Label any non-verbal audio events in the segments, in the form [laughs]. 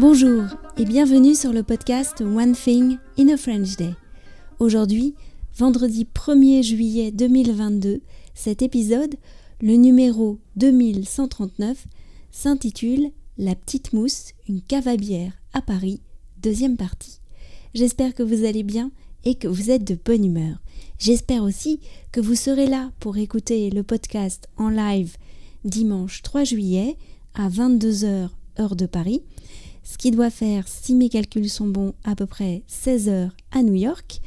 Bonjour et bienvenue sur le podcast One Thing in a French Day. Aujourd'hui, vendredi 1er juillet 2022, cet épisode, le numéro 2139, s'intitule La petite mousse, une cave à à Paris, deuxième partie. J'espère que vous allez bien et que vous êtes de bonne humeur. J'espère aussi que vous serez là pour écouter le podcast en live dimanche 3 juillet à 22h heure de Paris ce qui doit faire, si mes calculs sont bons, à peu près 16 heures à New York.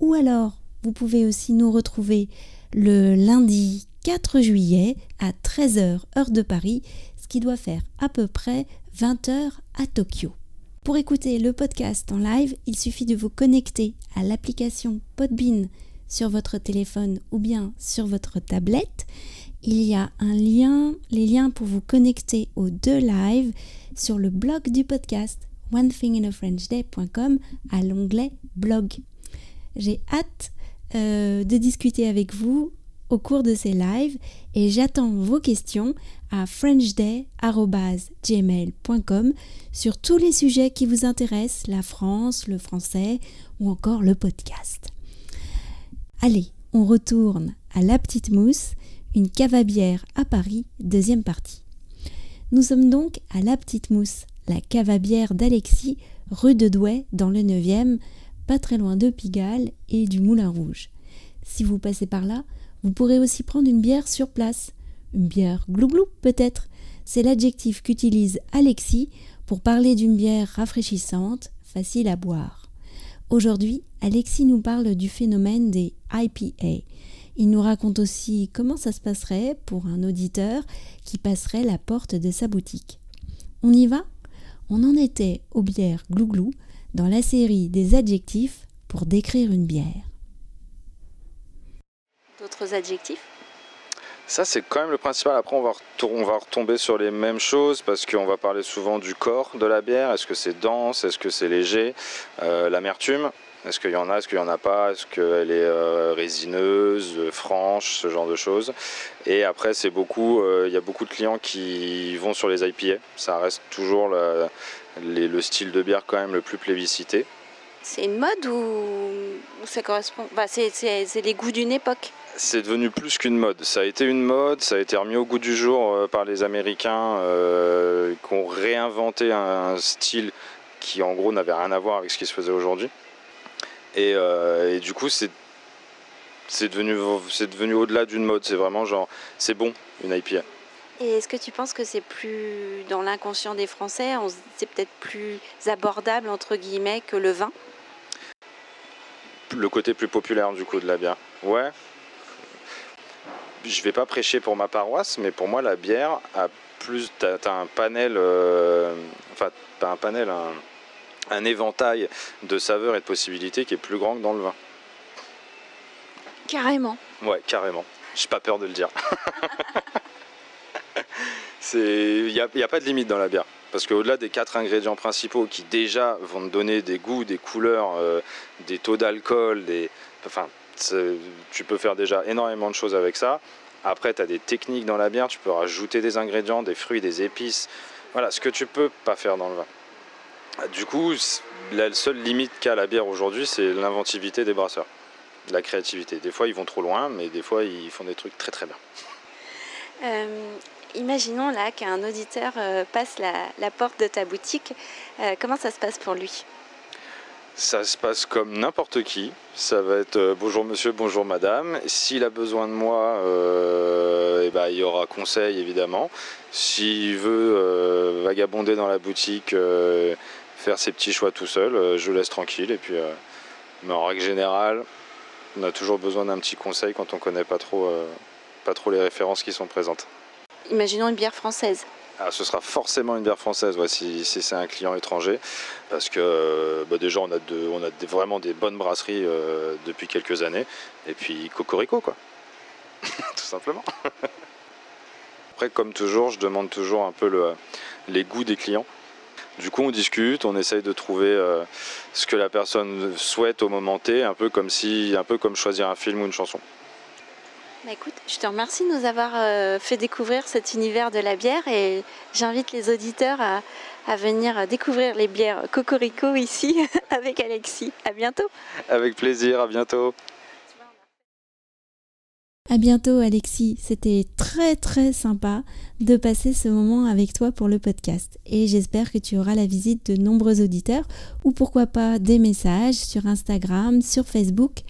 Ou alors, vous pouvez aussi nous retrouver le lundi 4 juillet à 13h heure de Paris, ce qui doit faire à peu près 20 heures à Tokyo. Pour écouter le podcast en live, il suffit de vous connecter à l'application Podbean sur votre téléphone ou bien sur votre tablette. Il y a un lien, les liens pour vous connecter aux deux lives sur le blog du podcast onethinginafrenchday.com à l'onglet blog. J'ai hâte euh, de discuter avec vous au cours de ces lives et j'attends vos questions à frenchday.gmail.com sur tous les sujets qui vous intéressent, la France, le français ou encore le podcast. Allez, on retourne à La Petite Mousse, une cave à bière à Paris, deuxième partie. Nous sommes donc à La Petite Mousse, la cave bière d'Alexis, rue de Douai, dans le 9e, pas très loin de Pigalle et du Moulin Rouge. Si vous passez par là, vous pourrez aussi prendre une bière sur place. Une bière glouglou peut-être. C'est l'adjectif qu'utilise Alexis pour parler d'une bière rafraîchissante, facile à boire. Aujourd'hui, Alexis nous parle du phénomène des IPA, il nous raconte aussi comment ça se passerait pour un auditeur qui passerait la porte de sa boutique. On y va? On en était aux bières glouglou dans la série des adjectifs pour décrire une bière. D'autres adjectifs? Ça, c'est quand même le principal. Après, on va, on va retomber sur les mêmes choses parce qu'on va parler souvent du corps de la bière. Est-ce que c'est dense? Est-ce que c'est léger? Euh, L'amertume est-ce qu'il y en a, est-ce qu'il n'y en a pas, est-ce qu'elle est euh, résineuse, franche, ce genre de choses. Et après, c'est beaucoup, euh, il y a beaucoup de clients qui vont sur les IPA. Ça reste toujours le, style de bière quand même le plus plébiscité. C'est une mode ou ça correspond bah, C'est les goûts d'une époque? C'est devenu plus qu'une mode. Ça a été une mode, ça a été remis au goût du jour euh, par les Américains qui ont réinventé un, style qui en gros n'avait rien à voir avec ce qui se faisait aujourd'hui. Euh, et, du coup, c'est c'est devenu, c'est devenu au-delà d'une mode. C'est vraiment genre, c'est bon, une IPA. Et est-ce que tu penses que c'est plus dans l'inconscient des Français, c'est peut-être plus abordable entre guillemets que le vin? Le côté plus populaire du coup de la bière. Ouais. Je vais pas prêcher pour ma paroisse, mais pour moi la bière a plus. T'as, as un panel. Euh, enfin, t'as un panel. Un, un éventail de saveurs et de possibilités qui est plus grand que dans le vin. Carrément. Ouais, carrément. J'ai pas peur de le dire. [laughs] Il n'y a, a, pas de limite dans la bière. Parce qu'au-delà des quatre ingrédients principaux qui déjà vont te donner des goûts, des couleurs, euh, des taux d'alcool, des... enfin, tu peux faire déjà énormément de choses avec ça. Après, tu as des techniques dans la bière, tu peux rajouter des ingrédients, des fruits, des épices. Voilà, ce que tu peux pas faire dans le vin. Du coup, la seule limite qu'a la bière aujourd'hui, c'est l'inventivité des brasseurs, la créativité. Des fois, ils vont trop loin, mais des fois, ils font des trucs très très bien. Euh, imaginons là qu'un auditeur euh, passe la, porte de ta boutique. Euh, comment ça se passe pour lui? Ça se passe comme n'importe qui. Ça va être bonjour monsieur, bonjour madame. S'il a besoin de moi, eh ben, il y aura conseil évidemment. S'il veut vagabonder dans la boutique, faire ses petits choix tout seul, euh, je laisse tranquille. Et puis, euh, mais en règle générale, on a toujours besoin d'un petit conseil quand on connaît pas trop, euh, pas trop les références qui sont présentes. Imaginons une bière française. Ah, ce sera forcément une bière française si, c'est un client étranger. Parce que bah, déjà, on a, on a vraiment des bonnes brasseries depuis quelques années. Et puis, cocorico, quoi. [laughs] Tout simplement. [laughs] Après, comme toujours, je demande toujours un peu le, les goûts des clients. Du coup, on discute, on essaye de trouver euh, ce que la personne souhaite au moment T, un peu comme si, un peu comme choisir un film ou une chanson. Bah, écoute, je te remercie de nous avoir euh, fait découvrir cet univers de la bière et j'invite les auditeurs à, à, venir découvrir les bières Cocorico ici [laughs] avec Alexis. À bientôt. Avec plaisir, à bientôt. À bientôt Alexis, c'était très très sympa de passer ce moment avec toi pour le podcast. Et j'espère que tu auras la visite de nombreux auditeurs ou pourquoi pas des messages sur Instagram, sur Facebook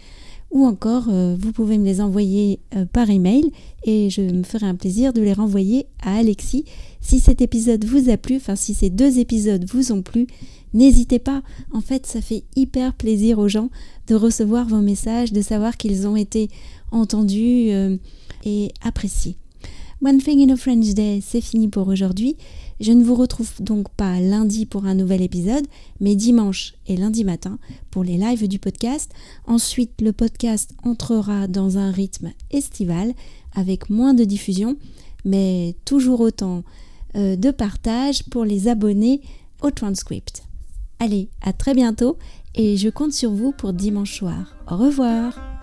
ou encore euh, vous pouvez me les envoyer euh, par email et je me ferai un plaisir de les renvoyer à Alexis. Si cet épisode vous a plu, enfin si ces deux épisodes vous ont plu, n'hésitez pas. En fait, ça fait hyper plaisir aux gens de recevoir vos messages, de savoir qu'ils ont été entendus euh, et appréciés. One Thing in a French Day, c'est fini pour aujourd'hui. Je ne vous retrouve donc pas lundi pour un nouvel épisode, mais dimanche et lundi matin pour les lives du podcast. Ensuite, le podcast entrera dans un rythme estival avec moins de diffusion, mais toujours autant euh, de partage pour les abonnés au transcript. Allez, à très bientôt et je compte sur vous pour dimanche soir. Au revoir